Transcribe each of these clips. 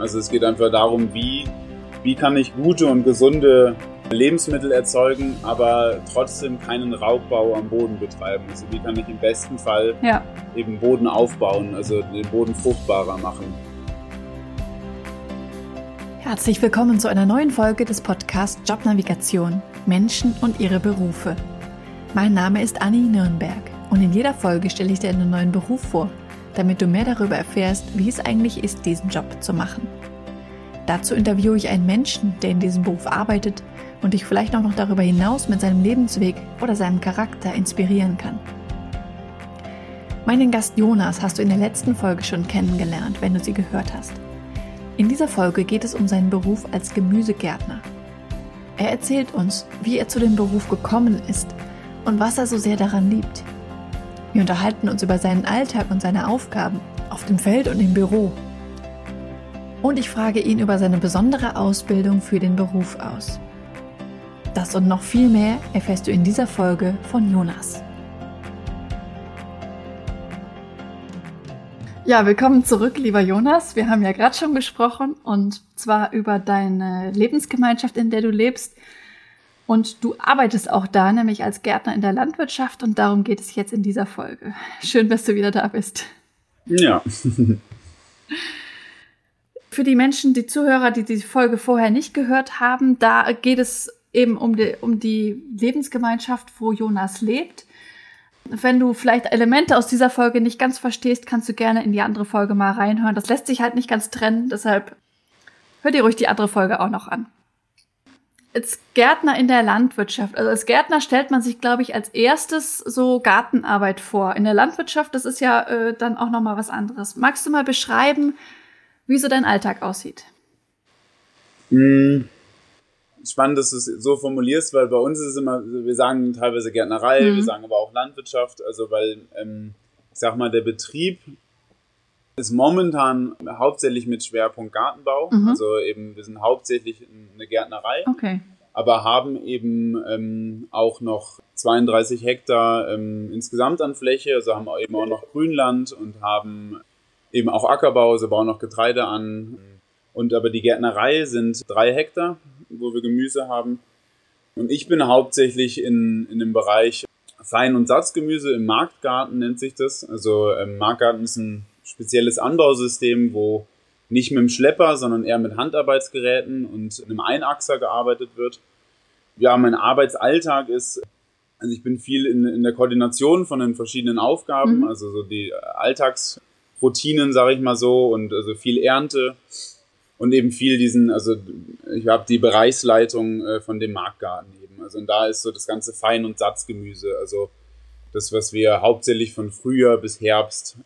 Also es geht einfach darum, wie, wie kann ich gute und gesunde Lebensmittel erzeugen, aber trotzdem keinen Raubbau am Boden betreiben. Also wie kann ich im besten Fall ja. eben Boden aufbauen, also den Boden fruchtbarer machen. Herzlich willkommen zu einer neuen Folge des Podcasts Jobnavigation Menschen und ihre Berufe. Mein Name ist Anni Nürnberg und in jeder Folge stelle ich dir einen neuen Beruf vor, damit du mehr darüber erfährst, wie es eigentlich ist, diesen Job zu machen. Dazu interviewe ich einen Menschen, der in diesem Beruf arbeitet und dich vielleicht auch noch darüber hinaus mit seinem Lebensweg oder seinem Charakter inspirieren kann. Meinen Gast Jonas hast du in der letzten Folge schon kennengelernt, wenn du sie gehört hast. In dieser Folge geht es um seinen Beruf als Gemüsegärtner. Er erzählt uns, wie er zu dem Beruf gekommen ist und was er so sehr daran liebt. Wir unterhalten uns über seinen Alltag und seine Aufgaben auf dem Feld und im Büro. Und ich frage ihn über seine besondere Ausbildung für den Beruf aus. Das und noch viel mehr erfährst du in dieser Folge von Jonas. Ja, willkommen zurück, lieber Jonas. Wir haben ja gerade schon gesprochen und zwar über deine Lebensgemeinschaft, in der du lebst. Und du arbeitest auch da, nämlich als Gärtner in der Landwirtschaft und darum geht es jetzt in dieser Folge. Schön, dass du wieder da bist. Ja. Für die Menschen, die Zuhörer, die die Folge vorher nicht gehört haben, da geht es eben um die, um die Lebensgemeinschaft, wo Jonas lebt. Wenn du vielleicht Elemente aus dieser Folge nicht ganz verstehst, kannst du gerne in die andere Folge mal reinhören. Das lässt sich halt nicht ganz trennen, deshalb hör dir ruhig die andere Folge auch noch an. Als Gärtner in der Landwirtschaft, also als Gärtner stellt man sich, glaube ich, als erstes so Gartenarbeit vor. In der Landwirtschaft, das ist ja äh, dann auch noch mal was anderes. Magst du mal beschreiben, wie so dein Alltag aussieht? Mm spannend, dass du es so formulierst, weil bei uns ist es immer, wir sagen teilweise Gärtnerei, mhm. wir sagen aber auch Landwirtschaft, also weil, ähm, ich sag mal, der Betrieb ist momentan hauptsächlich mit Schwerpunkt Gartenbau, mhm. also eben, wir sind hauptsächlich eine Gärtnerei. Okay. Aber haben eben ähm, auch noch 32 Hektar ähm, insgesamt an Fläche, also haben eben auch noch Grünland und haben eben auch Ackerbau, also bauen noch Getreide an. Und aber die Gärtnerei sind drei Hektar wo wir Gemüse haben. Und ich bin hauptsächlich in, in dem Bereich Fein- und Satzgemüse im Marktgarten nennt sich das. Also ähm, Marktgarten ist ein spezielles Anbausystem, wo nicht mit dem Schlepper, sondern eher mit Handarbeitsgeräten und einem Einachser gearbeitet wird. Ja, mein Arbeitsalltag ist, also ich bin viel in, in der Koordination von den verschiedenen Aufgaben, mhm. also so die Alltagsroutinen, sage ich mal so, und also viel Ernte, und eben viel diesen, also ich habe die Bereichsleitung äh, von dem Marktgarten eben. Also und da ist so das ganze Fein- und Satzgemüse, also das, was wir hauptsächlich von Frühjahr bis Herbst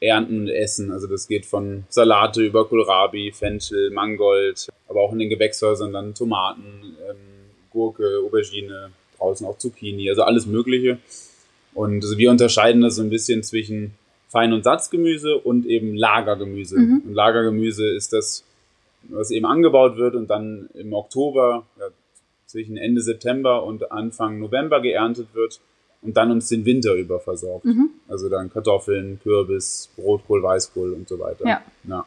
ernten und essen. Also das geht von Salate über Kohlrabi, Fenchel, Mangold, aber auch in den Gewächshäusern dann Tomaten, ähm, Gurke, Aubergine, draußen auch Zucchini, also alles Mögliche. Und also wir unterscheiden das so ein bisschen zwischen Fein- und Satzgemüse und eben Lagergemüse. Mhm. Und Lagergemüse ist das, was eben angebaut wird und dann im Oktober, ja, zwischen Ende September und Anfang November geerntet wird und dann uns den Winter über versorgt. Mhm. Also dann Kartoffeln, Kürbis, Brotkohl, Weißkohl und so weiter. Ja. ja.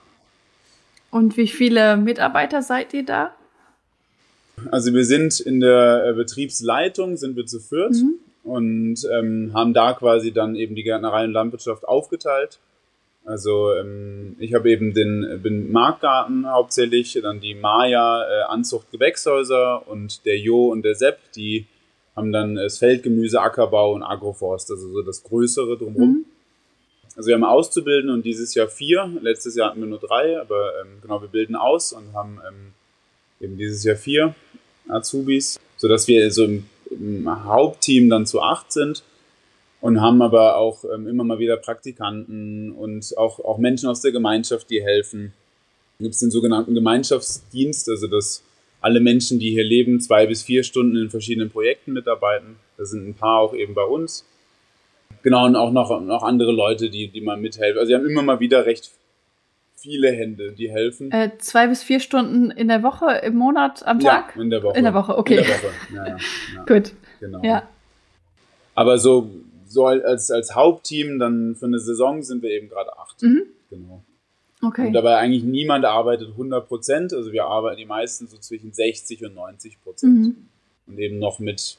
Und wie viele Mitarbeiter seid ihr da? Also wir sind in der äh, Betriebsleitung, sind wir zu viert mhm. und ähm, haben da quasi dann eben die Gärtnerei und Landwirtschaft aufgeteilt. Also ähm, ich habe eben den bin Marktgarten hauptsächlich, dann die Maya äh, Anzucht Gewächshäuser und der Jo und der Sepp, die haben dann das Feldgemüse, Ackerbau und Agroforst, also so das Größere drumherum. Mhm. Also wir haben Auszubilden und dieses Jahr vier. Letztes Jahr hatten wir nur drei, aber ähm, genau, wir bilden aus und haben ähm, eben dieses Jahr vier Azubis, sodass wir so im, im Hauptteam dann zu acht sind und haben aber auch ähm, immer mal wieder Praktikanten und auch, auch Menschen aus der Gemeinschaft, die helfen. Gibt es den sogenannten Gemeinschaftsdienst, also dass alle Menschen, die hier leben, zwei bis vier Stunden in verschiedenen Projekten mitarbeiten. Da sind ein paar auch eben bei uns. Genau, und auch noch, noch andere Leute, die, die mal mithelfen. Also wir haben immer mal wieder recht viele Hände, die helfen. Äh, zwei bis vier Stunden in der Woche, im Monat, am Tag? Ja, in der Woche. In der Woche, okay. In der Woche, ja, ja, ja. Gut. Genau. Ja. Aber so so als, als Hauptteam dann für eine Saison sind wir eben gerade acht. Mhm. Genau. Okay. Und dabei eigentlich niemand arbeitet 100 Prozent. Also wir arbeiten die meisten so zwischen 60 und 90 Prozent. Mhm. Und eben noch mit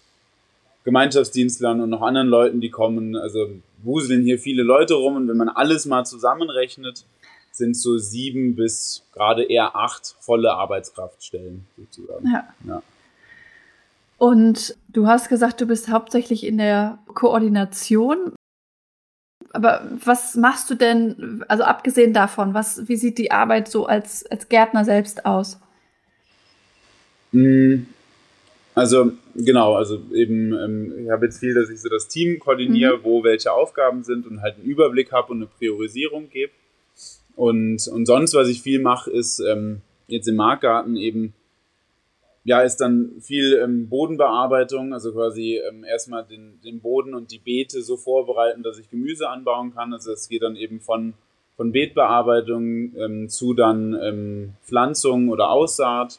Gemeinschaftsdienstlern und noch anderen Leuten, die kommen. Also wuseln hier viele Leute rum und wenn man alles mal zusammenrechnet, sind so sieben bis gerade eher acht volle Arbeitskraftstellen sozusagen. Ja. ja. Und du hast gesagt, du bist hauptsächlich in der Koordination. Aber was machst du denn, also abgesehen davon, was, wie sieht die Arbeit so als, als Gärtner selbst aus? Hm, also genau, also eben, ähm, ich habe jetzt viel, dass ich so das Team koordiniere, mhm. wo welche Aufgaben sind und halt einen Überblick habe und eine Priorisierung gebe. Und, und sonst, was ich viel mache, ist ähm, jetzt im Marktgarten eben, ja, ist dann viel ähm, Bodenbearbeitung, also quasi ähm, erstmal den, den Boden und die Beete so vorbereiten, dass ich Gemüse anbauen kann. Also es geht dann eben von, von Beetbearbeitung ähm, zu dann ähm, Pflanzung oder Aussaat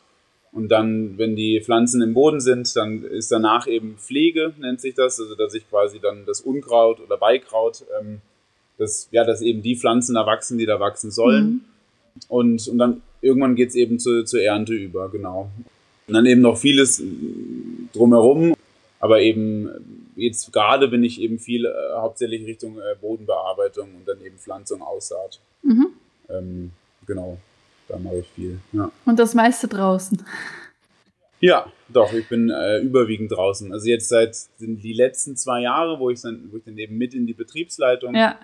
und dann, wenn die Pflanzen im Boden sind, dann ist danach eben Pflege, nennt sich das, also dass ich quasi dann das Unkraut oder Beikraut, ähm, dass, ja, dass eben die Pflanzen da wachsen, die da wachsen sollen. Mhm. Und, und dann irgendwann geht's eben zu, zur Ernte über, genau. Und dann eben noch vieles drumherum, aber eben jetzt gerade bin ich eben viel äh, hauptsächlich Richtung äh, Bodenbearbeitung und dann eben Pflanzung, Aussaat. Mhm. Ähm, genau. Da mache ich viel. Ja. Und das meiste draußen. Ja, doch, ich bin äh, überwiegend draußen. Also jetzt seit die letzten zwei Jahre, wo ich dann, wo ich dann eben mit in die Betriebsleitung ja.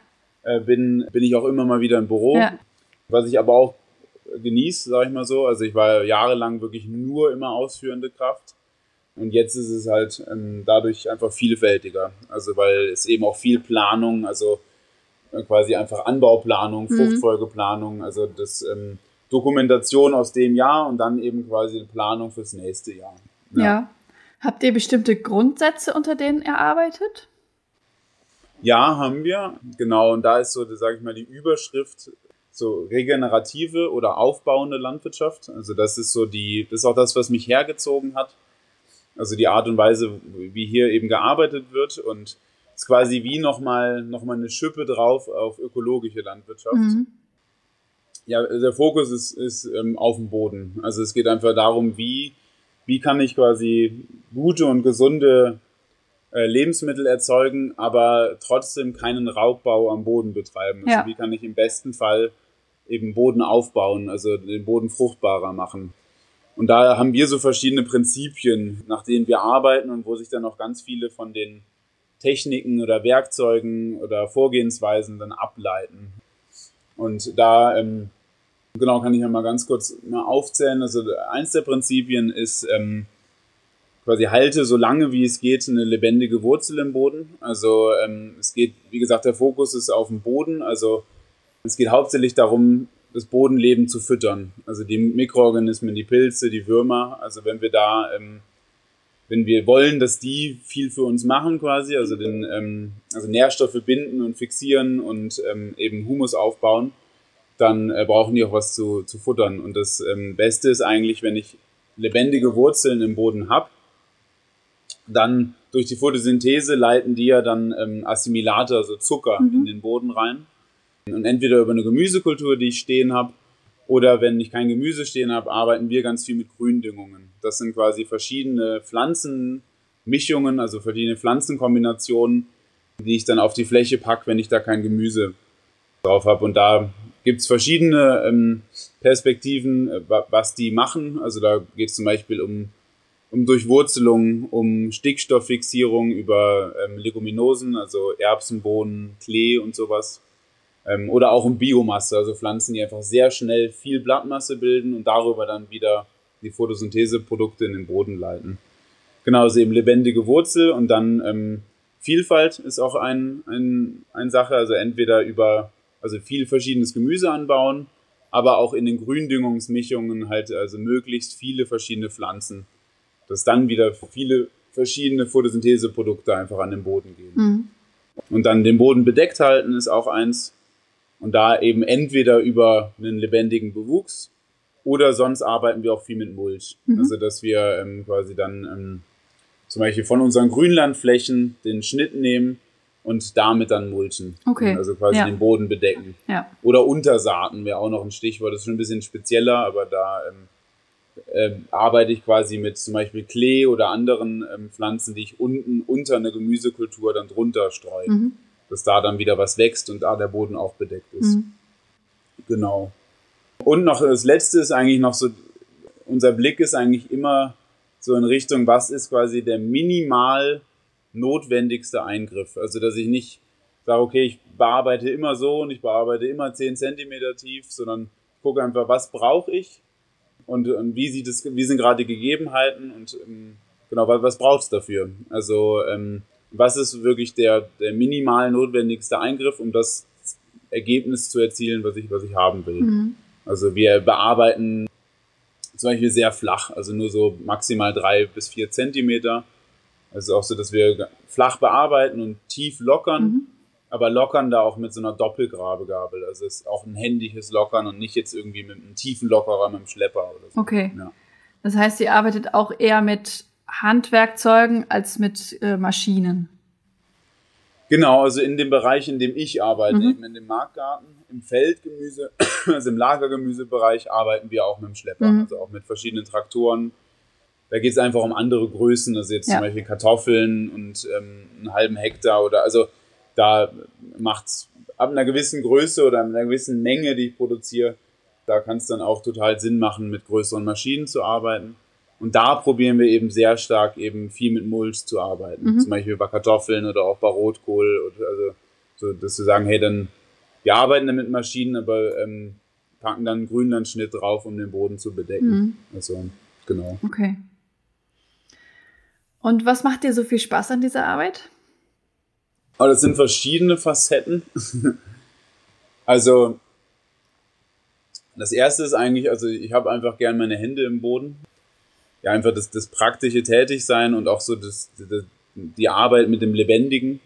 äh, bin, bin ich auch immer mal wieder im Büro. Ja. Was ich aber auch genieße, sage ich mal so. Also ich war jahrelang wirklich nur immer ausführende Kraft. Und jetzt ist es halt ähm, dadurch einfach vielfältiger. Also weil es eben auch viel Planung, also äh, quasi einfach Anbauplanung, mhm. Fruchtfolgeplanung, also das ähm, Dokumentation aus dem Jahr und dann eben quasi eine Planung fürs nächste Jahr. Ja. ja. Habt ihr bestimmte Grundsätze, unter denen ihr arbeitet? Ja, haben wir. Genau, und da ist so, sage ich mal, die Überschrift so regenerative oder aufbauende Landwirtschaft. Also das ist so die, das ist auch das, was mich hergezogen hat. Also die Art und Weise, wie hier eben gearbeitet wird und ist quasi wie nochmal noch mal eine Schippe drauf auf ökologische Landwirtschaft. Mhm. Ja, der Fokus ist, ist ähm, auf dem Boden. Also es geht einfach darum, wie, wie kann ich quasi gute und gesunde äh, Lebensmittel erzeugen, aber trotzdem keinen Raubbau am Boden betreiben. Also ja. wie kann ich im besten Fall eben Boden aufbauen, also den Boden fruchtbarer machen. Und da haben wir so verschiedene Prinzipien, nach denen wir arbeiten und wo sich dann auch ganz viele von den Techniken oder Werkzeugen oder Vorgehensweisen dann ableiten. Und da ähm, Genau, kann ich ja mal ganz kurz mal aufzählen. Also eins der Prinzipien ist ähm, quasi halte so lange wie es geht eine lebendige Wurzel im Boden. Also ähm, es geht, wie gesagt, der Fokus ist auf dem Boden. Also es geht hauptsächlich darum, das Bodenleben zu füttern. Also die Mikroorganismen, die Pilze, die Würmer. Also wenn wir da, ähm, wenn wir wollen, dass die viel für uns machen quasi, also den, ähm, also Nährstoffe binden und fixieren und ähm, eben Humus aufbauen, dann äh, brauchen die auch was zu, zu futtern. Und das ähm, Beste ist eigentlich, wenn ich lebendige Wurzeln im Boden habe, dann durch die Photosynthese leiten die ja dann ähm, Assimilate, also Zucker, mhm. in den Boden rein. Und entweder über eine Gemüsekultur, die ich stehen habe, oder wenn ich kein Gemüse stehen habe, arbeiten wir ganz viel mit Gründüngungen. Das sind quasi verschiedene Pflanzenmischungen, also verschiedene Pflanzenkombinationen, die ich dann auf die Fläche packe, wenn ich da kein Gemüse drauf habe. Und da gibt es verschiedene ähm, Perspektiven, äh, was die machen. Also da geht es zum Beispiel um, um Durchwurzelung, um Stickstofffixierung über ähm, Leguminosen, also Erbsen, Bohnen, Klee und sowas. Ähm, oder auch um Biomasse, also Pflanzen, die einfach sehr schnell viel Blattmasse bilden und darüber dann wieder die Photosyntheseprodukte in den Boden leiten. Genau, also eben lebendige Wurzel und dann ähm, Vielfalt ist auch ein, ein, ein Sache, also entweder über also viel verschiedenes Gemüse anbauen, aber auch in den Gründüngungsmischungen halt also möglichst viele verschiedene Pflanzen, dass dann wieder viele verschiedene Photosyntheseprodukte einfach an den Boden gehen. Mhm. Und dann den Boden bedeckt halten ist auch eins. Und da eben entweder über einen lebendigen Bewuchs oder sonst arbeiten wir auch viel mit Mulch. Mhm. Also dass wir ähm, quasi dann ähm, zum Beispiel von unseren Grünlandflächen den Schnitt nehmen und damit dann mulchen. Okay. Also quasi Ja. den Boden bedecken. Ja. Oder Untersaaten wäre auch noch ein Stichwort. Das ist schon ein bisschen spezieller, aber da ähm, ähm, arbeite ich quasi mit zum Beispiel Klee oder anderen ähm, Pflanzen, die ich unten unter eine Gemüsekultur dann drunter streue. Mhm. Dass da dann wieder was wächst und da der Boden auch bedeckt ist. Mhm. Genau. Und noch das letzte ist eigentlich noch so, unser Blick ist eigentlich immer so in Richtung, was ist quasi der minimal notwendigste Eingriff. Also, dass ich nicht sage, okay, ich bearbeite immer so und ich bearbeite immer 10 Zentimeter tief, sondern gucke einfach, was brauche ich und, und wie sieht es, wie sind gerade die Gegebenheiten und ähm, genau, was, was braucht es dafür? Also, ähm, was ist wirklich der, der minimal notwendigste Eingriff, um das Ergebnis zu erzielen, was ich, was ich haben will. Mhm. Also wir bearbeiten zum Beispiel sehr flach, also nur so maximal drei bis vier Zentimeter. Also auch so, dass wir flach bearbeiten und tief lockern, Mhm. aber lockern da auch mit so einer Doppelgrabegabel. Also es ist auch ein händiges Lockern und nicht jetzt irgendwie mit einem tiefen Lockerer, mit einem Schlepper oder so. Okay. Ja. Das heißt, ihr arbeitet auch eher mit Handwerkzeugen als mit äh, Maschinen. Genau, also in dem Bereich, in dem ich arbeite, Mhm. eben in dem Marktgarten, im Feldgemüse, also im Lagergemüsebereich arbeiten wir auch mit dem Schlepper, Mhm. also auch mit verschiedenen Traktoren. Da geht es einfach um andere Größen, also jetzt Ja. zum Beispiel Kartoffeln und ähm, einen halben Hektar oder also da macht's ab einer gewissen Größe oder einer gewissen Menge, die ich produziere, da kann es dann auch total Sinn machen, mit größeren Maschinen zu arbeiten. Und da probieren wir eben sehr stark eben viel mit Mulch zu arbeiten. Mhm. Zum Beispiel bei Kartoffeln oder auch bei Rotkohl. Oder also so, dass wir sagen, hey, dann wir arbeiten dann mit Maschinen, aber ähm, packen dann einen Grünlandschnitt drauf, um den Boden zu bedecken. Mhm. Also genau. Okay. Und was macht dir so viel Spaß an dieser Arbeit? Aber das sind verschiedene Facetten. also das erste ist eigentlich, also ich habe einfach gern meine Hände im Boden. Ja, einfach das, das praktische Tätigsein und auch so das, das, die Arbeit mit dem Lebendigen.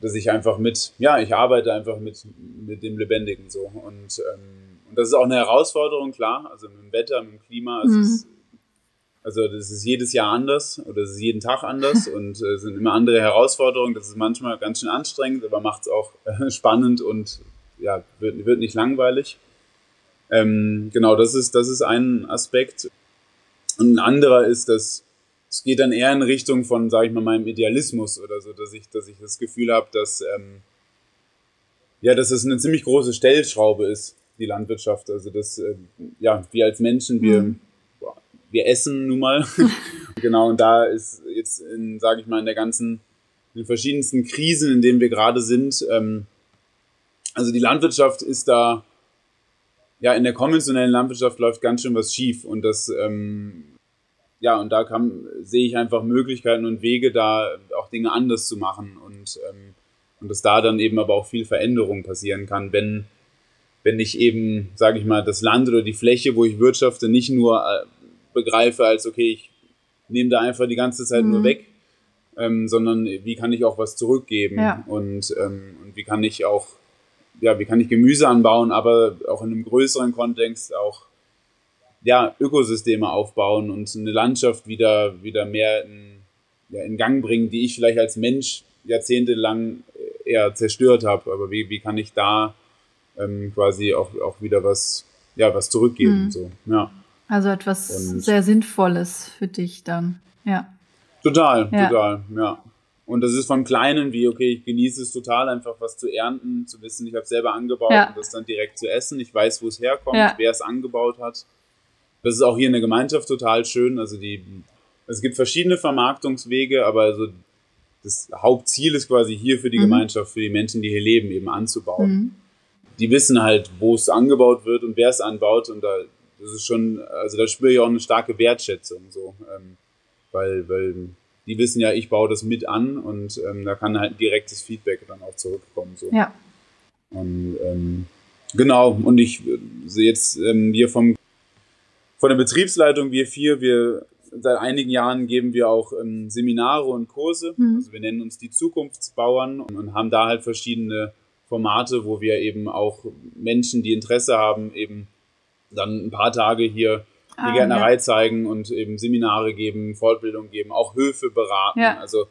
Dass ich einfach mit, ja, ich arbeite einfach mit, mit dem Lebendigen so. Und, ähm, und das ist auch eine Herausforderung, klar. Also mit dem Wetter, mit dem Klima. Also, Mhm. es, also das ist jedes Jahr anders oder es ist jeden Tag anders und äh, es sind immer andere Herausforderungen. Das ist manchmal ganz schön anstrengend, aber macht es auch äh, spannend und ja, wird, wird nicht langweilig. Ähm, genau, das ist, das ist ein Aspekt. Und ein anderer ist, dass es geht dann eher in Richtung von, sage ich mal, meinem Idealismus oder so, dass ich, dass ich das Gefühl habe, dass ähm, ja, dass es eine ziemlich große Stellschraube ist, die Landwirtschaft. Also dass äh, ja, wir als Menschen, wir, Mhm. wir essen nun mal. genau, und da ist jetzt in, sage ich mal, in der ganzen, in den verschiedensten Krisen, in denen wir gerade sind, ähm, also die Landwirtschaft ist da, ja, in der konventionellen Landwirtschaft läuft ganz schön was schief und das, ähm, ja, und da kann, sehe ich einfach Möglichkeiten und Wege, da auch Dinge anders zu machen und, ähm, und dass da dann eben aber auch viel Veränderung passieren kann, wenn, wenn ich eben, sage ich mal, das Land oder die Fläche, wo ich wirtschafte, nicht nur äh, begreife als, okay, ich nehme da einfach die ganze Zeit nur Mhm. weg, ähm, sondern wie kann ich auch was zurückgeben Ja. und, ähm, und wie kann ich auch, ja, wie kann ich Gemüse anbauen, aber auch in einem größeren Kontext auch ja, Ökosysteme aufbauen und eine Landschaft wieder, wieder mehr in, ja, in Gang bringen, die ich vielleicht als Mensch jahrzehntelang eher zerstört habe. Aber wie, wie kann ich da ähm, quasi auch, auch wieder was, ja, was zurückgeben? Mhm. So, ja. Also etwas Und- sehr Sinnvolles für dich dann. Ja. Total, Ja. total, ja. Und das ist vom Kleinen wie, okay, ich genieße es total, einfach was zu ernten, zu wissen, ich habe selber angebaut Ja. und das dann direkt zu essen. Ich weiß, wo es herkommt, Ja. wer es angebaut hat. Das ist auch hier in der Gemeinschaft total schön. Also die, es gibt verschiedene Vermarktungswege, aber also das Hauptziel ist quasi hier für die Mhm. Gemeinschaft, für die Menschen, die hier leben, eben anzubauen Mhm. die wissen halt, wo es angebaut wird und wer es anbaut und da das ist schon, also da spüre ich auch eine starke Wertschätzung so, ähm, weil, weil die wissen ja, ich baue das mit an und ähm, da kann halt direktes Feedback dann auch zurückkommen so. Ja. Und ähm, genau und ich äh, sehe jetzt ähm, wir vom von der Betriebsleitung wir vier wir seit einigen Jahren geben wir auch ähm, Seminare und Kurse. Mhm. Also wir nennen uns die Zukunftsbauern und, und haben da halt verschiedene Formate, wo wir eben auch Menschen, die Interesse haben, eben dann ein paar Tage hier die Ah, Gärtnerei zeigen und eben Seminare geben, Fortbildung geben, auch Höfe beraten. Ja. Also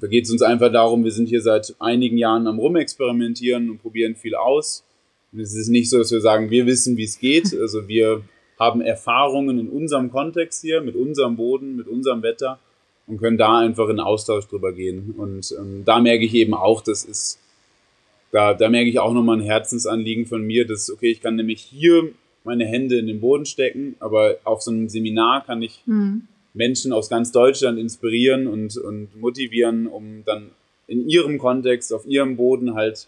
Da geht es uns einfach darum, wir sind hier seit einigen Jahren am Rumexperimentieren und probieren viel aus. Und es ist nicht so, dass wir sagen, wir wissen, wie es geht. Also wir haben Erfahrungen in unserem Kontext hier, mit unserem Boden, mit unserem Wetter und können da einfach in Austausch drüber gehen. Und ähm, da merke ich eben auch, das ist, da, da merke ich auch nochmal ein Herzensanliegen von mir, dass, okay, ich kann nämlich hier meine Hände in den Boden stecken, aber auf so einem Seminar kann ich mhm. Menschen aus ganz Deutschland inspirieren und, und motivieren, um dann in ihrem Kontext, auf ihrem Boden halt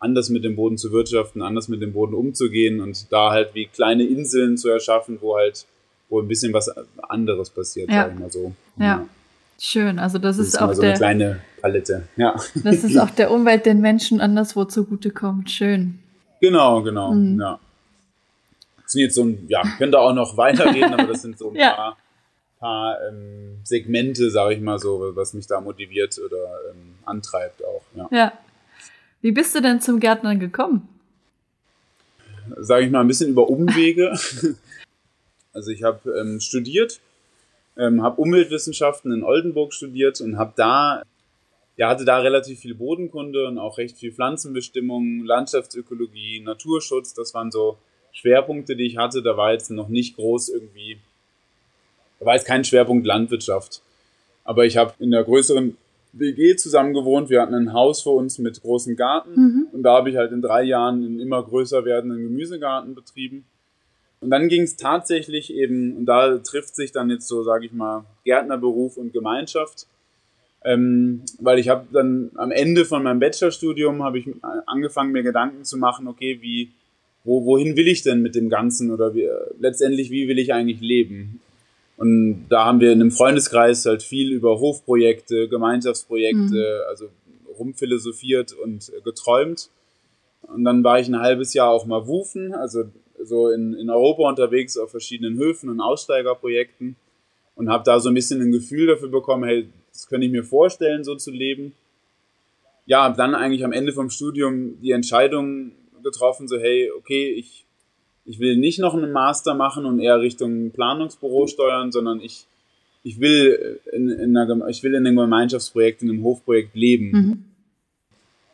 anders mit dem Boden zu wirtschaften, anders mit dem Boden umzugehen und da halt wie kleine Inseln zu erschaffen, wo halt, wo ein bisschen was anderes passiert, ja. sag ich mal so. Ja. ja. Schön, also das, das ist, ist auch so der, eine kleine Palette, ja. Das ist auch der Umwelt, den Menschen anderswo zugutekommt. Schön. Genau, genau, mhm. ja. Das sind jetzt so ein, ja, könnte auch noch weiterreden, aber das sind so ein ja. paar, paar ähm, Segmente, sage ich mal so, was mich da motiviert oder ähm, antreibt auch, ja. Ja, wie bist du denn zum Gärtnern gekommen? Sage ich mal ein bisschen über Umwege. also ich habe ähm, studiert, ähm, habe Umweltwissenschaften in Oldenburg studiert und habe da ja, hatte da relativ viel Bodenkunde und auch recht viel Pflanzenbestimmung, Landschaftsökologie, Naturschutz. Das waren so Schwerpunkte, die ich hatte. Da war jetzt noch nicht groß irgendwie, da war jetzt kein Schwerpunkt Landwirtschaft. Aber ich habe in der größeren WG zusammen gewohnt. Wir hatten ein Haus vor uns mit großem Garten. Mhm. Und da habe ich halt in drei Jahren einen immer größer werdenden Gemüsegarten betrieben. Und dann ging es tatsächlich eben, und da trifft sich dann jetzt so, sage ich mal, Gärtnerberuf und Gemeinschaft. Ähm, weil ich habe dann am Ende von meinem Bachelorstudium habe ich angefangen, mir Gedanken zu machen, okay, wie, wo, wohin will ich denn mit dem Ganzen oder wie, letztendlich, wie will ich eigentlich leben? Und da haben wir in einem Freundeskreis halt viel über Hofprojekte, Gemeinschaftsprojekte, mhm. also rumphilosophiert und geträumt. Und dann war ich ein halbes Jahr auch mal wufen, also so in, in Europa unterwegs auf verschiedenen Höfen und Aussteigerprojekten und habe da so ein bisschen ein Gefühl dafür bekommen, hey, das könnte ich mir vorstellen, so zu leben. Ja, habe dann eigentlich am Ende vom Studium die Entscheidung getroffen, so hey, okay, ich ich will nicht noch einen Master machen und eher Richtung Planungsbüro steuern, sondern ich, ich will in, in einer, ich will in einem Gemeinschaftsprojekt, in einem Hofprojekt leben. Mhm.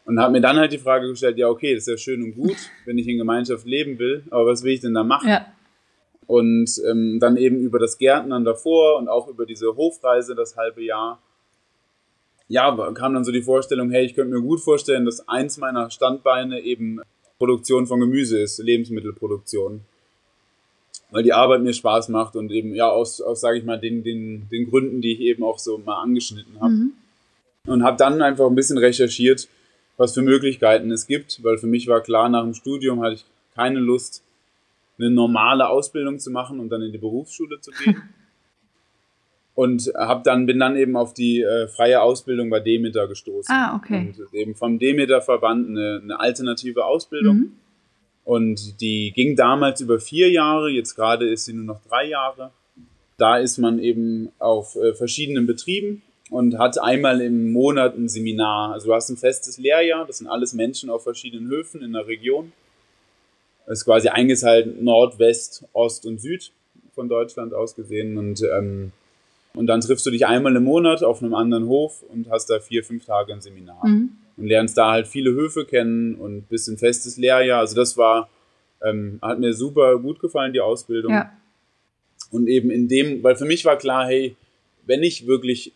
Und habe mir dann halt die Frage gestellt, ja, okay, das ist ja schön und gut, wenn ich in Gemeinschaft leben will, aber was will ich denn da machen? Ja. Und ähm, dann eben über das Gärtnern davor und auch über diese Hofreise das halbe Jahr, ja, kam dann so die Vorstellung, hey, ich könnte mir gut vorstellen, dass eins meiner Standbeine eben Produktion von Gemüse ist, Lebensmittelproduktion. Weil die Arbeit mir Spaß macht und eben, ja, aus, aus sage ich mal, den, den, den Gründen, die ich eben auch so mal angeschnitten habe. Mhm. Und habe dann einfach ein bisschen recherchiert, was für Möglichkeiten es gibt, weil für mich war klar, nach dem Studium hatte ich keine Lust, eine normale Ausbildung zu machen und dann in die Berufsschule zu gehen. und hab dann bin dann eben auf die äh, freie Ausbildung bei Demeter gestoßen. Ah, okay. Und eben vom Demeter Verband eine, eine alternative Ausbildung. Mhm. Und die ging damals über vier Jahre, jetzt gerade ist sie nur noch drei Jahre. Da ist man eben auf äh, verschiedenen Betrieben und hat einmal im Monat ein Seminar. Also du hast ein festes Lehrjahr, das sind alles Menschen auf verschiedenen Höfen in der Region. Das ist quasi eingeteilt Nord, West, Ost und Süd von Deutschland aus gesehen. Und ähm, und dann triffst du dich einmal im Monat auf einem anderen Hof und hast da vier, fünf Tage ein Seminar. Mhm. Und lernst da halt viele Höfe kennen und bist ein festes Lehrjahr. Also das war, ähm, hat mir super gut gefallen, die Ausbildung. Ja. Und eben in dem, weil für mich war klar, hey, wenn ich wirklich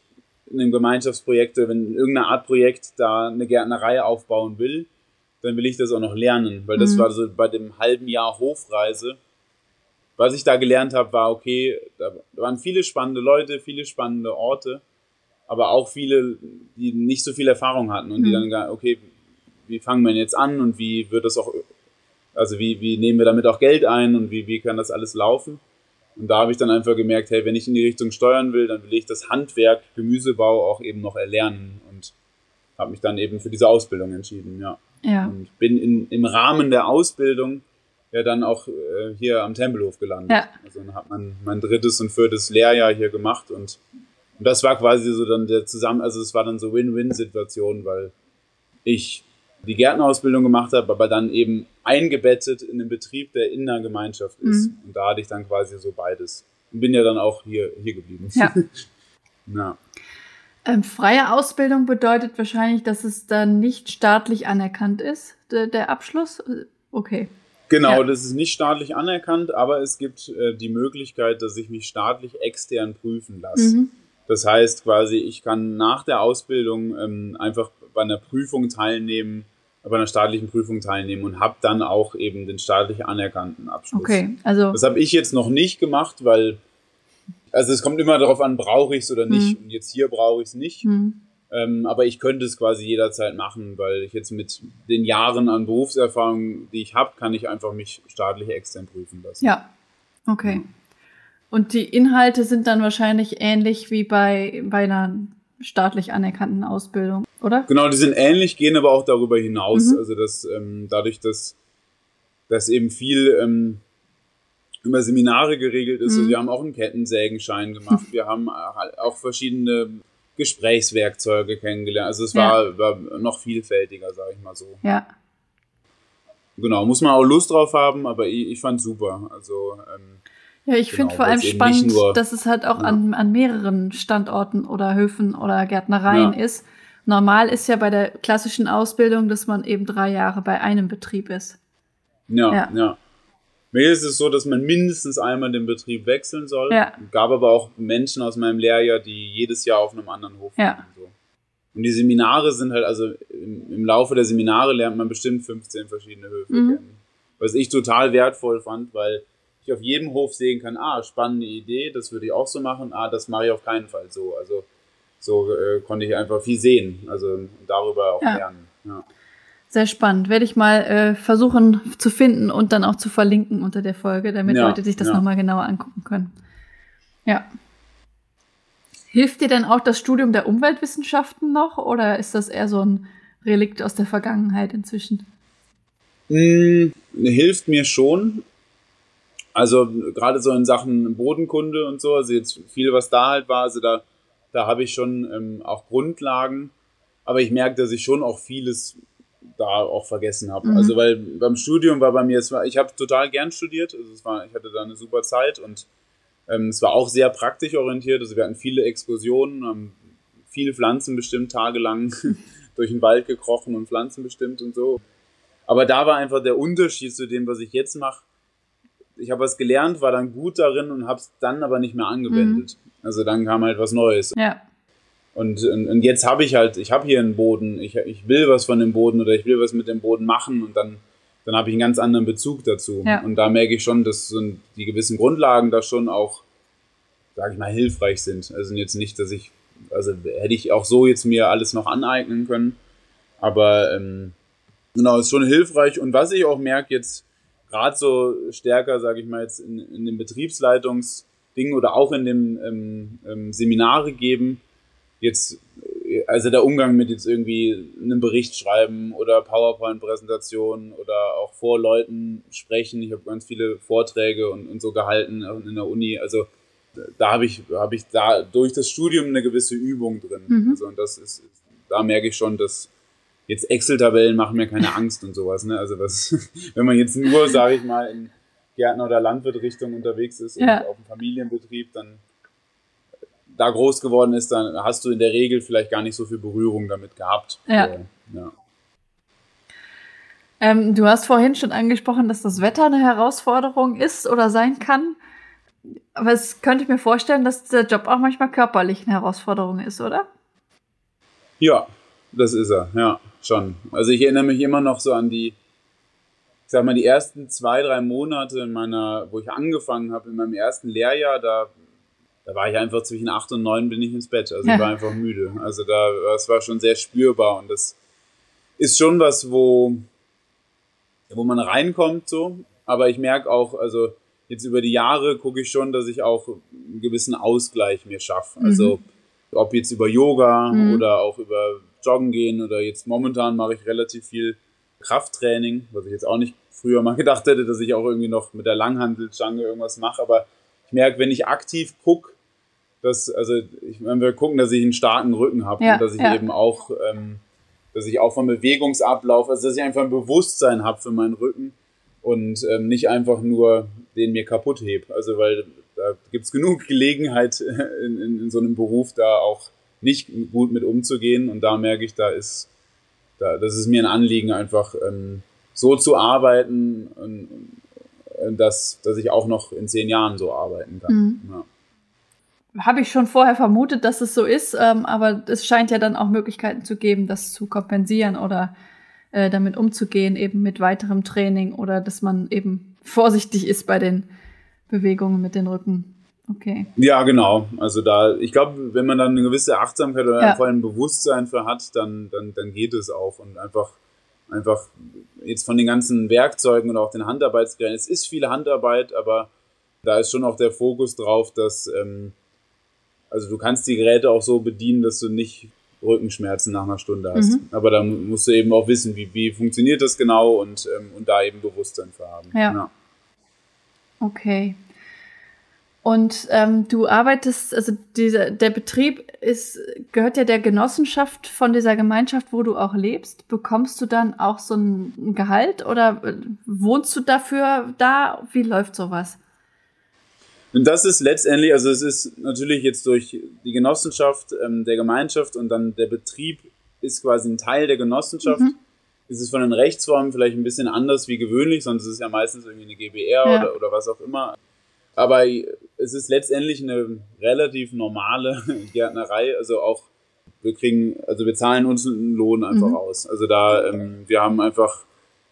in einem Gemeinschaftsprojekt, wenn in irgendeiner Art Projekt da eine Gärtnerei aufbauen will, dann will ich das auch noch lernen. Weil das mhm. war so bei dem halben Jahr Hofreise, was ich da gelernt habe, war, okay, da waren viele spannende Leute, viele spannende Orte, aber auch viele, die nicht so viel Erfahrung hatten und mhm. die dann, okay, wie fangen wir jetzt an und wie wird das auch, also wie, wie nehmen wir damit auch Geld ein und wie, wie kann das alles laufen? Und da habe ich dann einfach gemerkt, hey, wenn ich in die Richtung steuern will, dann will ich das Handwerk Gemüsebau auch eben noch erlernen und habe mich dann eben für diese Ausbildung entschieden, ja. ja. Und bin in, im Rahmen der Ausbildung ja dann auch äh, hier am Tempelhof gelandet. Ja. Also dann hat man mein drittes und viertes Lehrjahr hier gemacht und, und das war quasi so dann der zusammen, also es war dann so Win-Win-Situation, weil ich die Gärtnerausbildung gemacht habe, aber dann eben eingebettet in den Betrieb, der in der Gemeinschaft ist. Mhm. Und da hatte ich dann quasi so beides. Und bin ja dann auch hier, hier geblieben. Ja. ja. Ähm, freie Ausbildung bedeutet wahrscheinlich, dass es dann nicht staatlich anerkannt ist, der, der Abschluss. Okay. Genau, ja. das ist nicht staatlich anerkannt, aber es gibt äh, die Möglichkeit, dass ich mich staatlich extern prüfen lasse. Mhm. Das heißt quasi, ich kann nach der Ausbildung ähm, einfach bei einer Prüfung teilnehmen, bei einer staatlichen Prüfung teilnehmen und habe dann auch eben den staatlich anerkannten Abschluss. Okay, also. Das habe ich jetzt noch nicht gemacht, weil also es kommt immer darauf an, brauche ich es oder nicht. Mhm. Und jetzt hier brauche ich es nicht. Mhm. Ähm, aber ich könnte es quasi jederzeit machen, weil ich jetzt mit den Jahren an Berufserfahrung, die ich habe, kann ich einfach mich staatlich extern prüfen lassen. Ja, okay. Und die Inhalte sind dann wahrscheinlich ähnlich wie bei, bei einer staatlich anerkannten Ausbildung, oder? Genau, die sind ähnlich, gehen aber auch darüber hinaus. Mhm. Also dass ähm, dadurch, dass, dass eben viel ähm, über Seminare geregelt ist. Mhm. wir haben auch einen Kettensägenschein gemacht. Wir haben auch verschiedene Gesprächswerkzeuge kennengelernt. Also es war, ja. war noch vielfältiger, sage ich mal so. Ja. Genau, muss man auch Lust drauf haben, aber ich, ich fand super. Also ähm, ja, ich genau, finde vor allem spannend, nur, dass es halt auch ja. an, an mehreren Standorten oder Höfen oder Gärtnereien ja. ist. Normal ist ja bei der klassischen Ausbildung, dass man eben drei Jahre bei einem Betrieb ist. Ja, ja. ja. Mir ist es so, dass man mindestens einmal den Betrieb wechseln soll. Ja. Gab aber auch Menschen aus meinem Lehrjahr, die jedes Jahr auf einem anderen Hof ja. waren. So. Und die Seminare sind halt, also im, im, Laufe der Seminare lernt man bestimmt 15 verschiedene Höfe mhm. kennen. Was ich total wertvoll fand, weil ich auf jedem Hof sehen kann, ah, spannende Idee, das würde ich auch so machen, ah, das mache ich auf keinen Fall so. Also so äh, konnte ich einfach viel sehen, also darüber auch ja. lernen. Ja. Sehr spannend. Werde ich mal äh, versuchen zu finden und dann auch zu verlinken unter der Folge, damit ja, Leute sich das ja. nochmal genauer angucken können. Ja. Hilft dir denn auch das Studium der Umweltwissenschaften noch oder ist das eher so ein Relikt aus der Vergangenheit inzwischen? Hm, hilft mir schon. Also gerade so in Sachen Bodenkunde und so, also jetzt viel, was da halt war, also da, da habe ich schon ähm, auch Grundlagen, aber ich merke, dass ich schon auch vieles da auch vergessen habe. Mhm. Also weil beim Studium war bei mir, es war, ich habe total gern studiert, also es war, ich hatte da eine super Zeit und ähm, es war auch sehr praktisch orientiert. Also wir hatten viele Exkursionen, haben viele Pflanzen bestimmt tagelang durch den Wald gekrochen und Pflanzen bestimmt und so. Aber da war einfach der Unterschied zu dem, was ich jetzt mache. Ich habe was gelernt, war dann gut darin und habe es dann aber nicht mehr angewendet. Mhm. Also dann kam halt was Neues. Ja. Und, und, und jetzt habe ich halt, ich habe hier einen Boden, ich, ich will was von dem Boden oder ich will was mit dem Boden machen und dann, dann habe ich einen ganz anderen Bezug dazu. Ja. Und da merke ich schon, dass so die gewissen Grundlagen da schon auch, sage ich mal, hilfreich sind. Also jetzt nicht, dass ich, also hätte ich auch so jetzt mir alles noch aneignen können. Aber ähm, genau, ist schon hilfreich. Und was ich auch merke jetzt, gerade so stärker, sage ich mal jetzt, in, in dem Betriebsleitungsding oder auch in dem ähm, ähm, Seminare geben, jetzt, also der Umgang mit jetzt irgendwie einem Bericht schreiben oder PowerPoint-Präsentationen oder auch vor Leuten sprechen. Ich habe ganz viele Vorträge und, und so gehalten in der Uni. Also da habe ich, habe ich da durch das Studium eine gewisse Übung drin. Mhm. Also und das ist, da merke ich schon, dass jetzt Excel-Tabellen machen mir keine Angst und sowas. Ne? Also was, wenn man jetzt nur, sage ich mal, in Gärtner- oder Landwirtrichtung unterwegs ist ja. und auf einem Familienbetrieb, dann da groß geworden ist, dann hast du in der Regel vielleicht gar nicht so viel Berührung damit gehabt. Ja. Äh, ja. Ähm, du hast vorhin schon angesprochen, dass das Wetter eine Herausforderung ist oder sein kann. Aber es könnte ich mir vorstellen, dass der Job auch manchmal körperlich eine Herausforderung ist, oder? Ja, das ist er, ja, schon. Also ich erinnere mich immer noch so an die, ich sag mal, die ersten zwei, drei Monate in meiner, wo ich angefangen habe, in meinem ersten Lehrjahr, da da war ich einfach zwischen acht und neun bin ich ins Bett. Also ich war einfach müde. Also da, das war schon sehr spürbar und das ist schon was, wo, wo man reinkommt so. Aber ich merke auch, also jetzt über die Jahre gucke ich schon, dass ich auch einen gewissen Ausgleich mir schaffe. Mhm. Also ob jetzt über Yoga mhm. oder auch über Joggen gehen oder jetzt momentan mache ich relativ viel Krafttraining, was ich jetzt auch nicht früher mal gedacht hätte, dass ich auch irgendwie noch mit der Langhandelstange irgendwas mache, aber ich merke, wenn ich aktiv gucke, dass, also ich meine, wir gucken, dass ich einen starken Rücken habe ja, und dass ich ja. eben auch, ähm, dass ich auch vom Bewegungsablauf, also dass ich einfach ein Bewusstsein habe für meinen Rücken und ähm, nicht einfach nur den mir kaputt heb. Also weil da gibt es genug Gelegenheit in, in, in, so einem Beruf da auch nicht gut mit umzugehen. Und da merke ich, da ist, da, das ist mir ein Anliegen, einfach ähm, so zu arbeiten, und, und, dass, dass ich auch noch in zehn Jahren so arbeiten kann. Mhm. Ja habe ich schon vorher vermutet, dass es so ist, ähm, aber es scheint ja dann auch Möglichkeiten zu geben, das zu kompensieren oder äh, damit umzugehen, eben mit weiterem Training oder dass man eben vorsichtig ist bei den Bewegungen mit den Rücken. Okay. Ja, genau. Also da, ich glaube, wenn man dann eine gewisse Achtsamkeit oder ja. vor allem Bewusstsein für hat, dann, dann, dann geht es auch und einfach, einfach jetzt von den ganzen Werkzeugen und auch den Handarbeitsgeräten. Es ist viel Handarbeit, aber da ist schon auch der Fokus drauf, dass ähm, also du kannst die Geräte auch so bedienen, dass du nicht Rückenschmerzen nach einer Stunde hast. Mhm. Aber da musst du eben auch wissen, wie, wie funktioniert das genau und, ähm, und da eben Bewusstsein für haben. Ja. ja. Okay. Und ähm, du arbeitest, also dieser, der Betrieb ist, gehört ja der Genossenschaft von dieser Gemeinschaft, wo du auch lebst. Bekommst du dann auch so ein Gehalt oder äh, wohnst du dafür da? Wie läuft sowas? Und das ist letztendlich, also es ist natürlich jetzt durch die Genossenschaft ähm, der Gemeinschaft und dann der Betrieb ist quasi ein Teil der Genossenschaft. Mhm. Ist es von den Rechtsformen vielleicht ein bisschen anders wie gewöhnlich, sonst ist es ja meistens irgendwie eine GBR ja. oder, oder was auch immer. Aber es ist letztendlich eine relativ normale Gärtnerei. Also auch, wir kriegen, also wir zahlen uns einen Lohn einfach mhm. aus. Also da, ähm, wir haben einfach,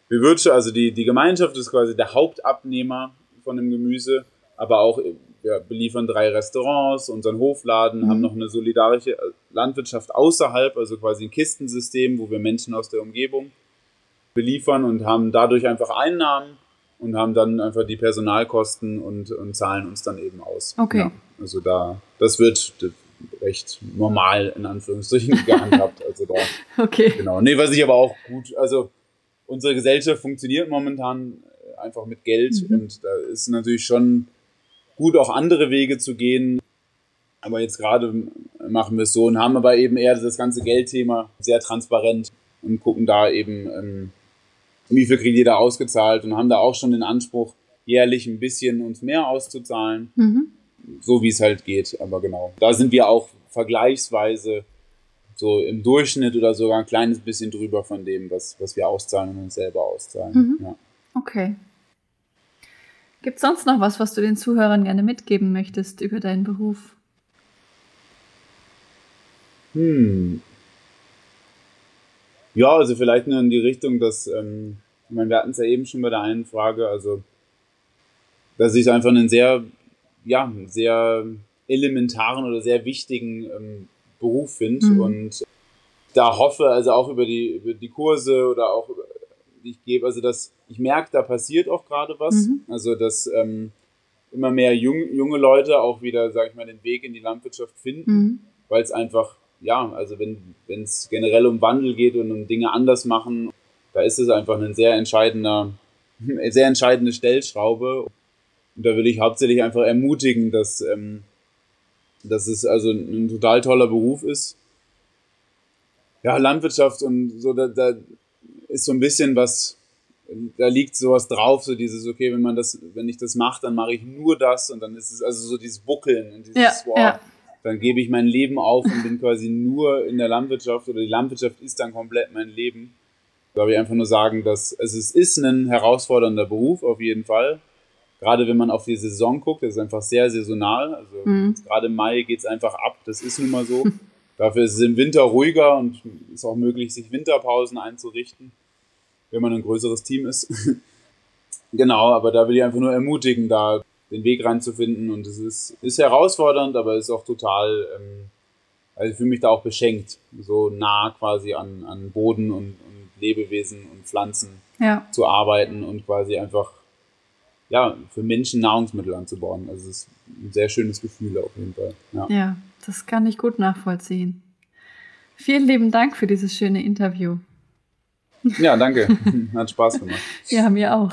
wir wirtschaften, also die, die Gemeinschaft ist quasi der Hauptabnehmer von dem Gemüse aber auch wir beliefern drei Restaurants, unseren Hofladen, mhm. haben noch eine solidarische äh, Landwirtschaft außerhalb, also quasi ein Kistensystem, wo wir Menschen aus der Umgebung beliefern und haben dadurch einfach Einnahmen und haben dann einfach die Personalkosten und, und zahlen uns dann eben aus. Okay. Ja, also da, das wird recht normal in Anführungsstrichen gehandhabt. Also da, okay. Genau. Nee, was ich aber auch gut, also unsere Gesellschaft funktioniert momentan einfach mit Geld mhm. und da ist natürlich schon gut, auch andere Wege zu gehen. Aber jetzt gerade machen wir es so und haben aber eben eher das ganze Geldthema sehr transparent und gucken da eben, ähm, wie viel kriegt jeder ausgezahlt und haben da auch schon den Anspruch, jährlich ein bisschen uns mehr auszuzahlen. Mhm. So wie es halt geht. Aber genau. Da sind wir auch vergleichsweise so im Durchschnitt oder sogar ein kleines bisschen drüber von dem, was, was wir auszahlen und uns selber auszahlen. Mhm. Ja. Okay. Gibt es sonst noch was, was du den Zuhörern gerne mitgeben möchtest über deinen Beruf? Hm. Ja, also vielleicht nur in die Richtung, dass, ähm, ich meine, wir hatten es ja eben schon bei der einen Frage, also, dass ich einfach einen sehr, ja, sehr elementaren oder sehr wichtigen ähm, Beruf finde mhm. und da hoffe, also auch über die, über die Kurse oder auch die ich gebe, also dass ich merke, da passiert auch gerade was. Mhm. Also dass ähm, immer mehr jung, junge Leute auch wieder, sag ich mal, den Weg in die Landwirtschaft finden, mhm. weil es einfach, ja, also wenn es generell um Wandel geht und um Dinge anders machen, da ist es einfach ein sehr entscheidender, sehr entscheidende Stellschraube. Und da will ich hauptsächlich einfach ermutigen, dass, ähm, dass es also ein total toller Beruf ist. Ja, Landwirtschaft und so, da, da ist so ein bisschen was, da liegt sowas drauf, so dieses, okay, wenn man das, wenn ich das mache, dann mache ich nur das und dann ist es also so dieses Buckeln und dieses, ja, wow, ja. Dann gebe ich mein Leben auf und bin quasi nur in der Landwirtschaft oder die Landwirtschaft ist dann komplett mein Leben. Da ich einfach nur sagen, dass also es ist ein herausfordernder Beruf auf jeden Fall. Gerade wenn man auf die Saison guckt, das ist einfach sehr saisonal. Also mhm. gerade im Mai geht es einfach ab, das ist nun mal so. Dafür ist es im Winter ruhiger und ist auch möglich, sich Winterpausen einzurichten wenn man ein größeres Team ist. genau, aber da will ich einfach nur ermutigen, da den Weg reinzufinden und es ist, ist herausfordernd, aber ist auch total, ähm, also ich fühle mich da auch beschenkt, so nah quasi an, an Boden und, und Lebewesen und Pflanzen ja. zu arbeiten und quasi einfach ja, für Menschen Nahrungsmittel anzubauen. Also es ist ein sehr schönes Gefühl auf jeden Fall. Ja. ja, das kann ich gut nachvollziehen. Vielen lieben Dank für dieses schöne Interview. Ja, danke. Hat Spaß gemacht. ja, mir auch.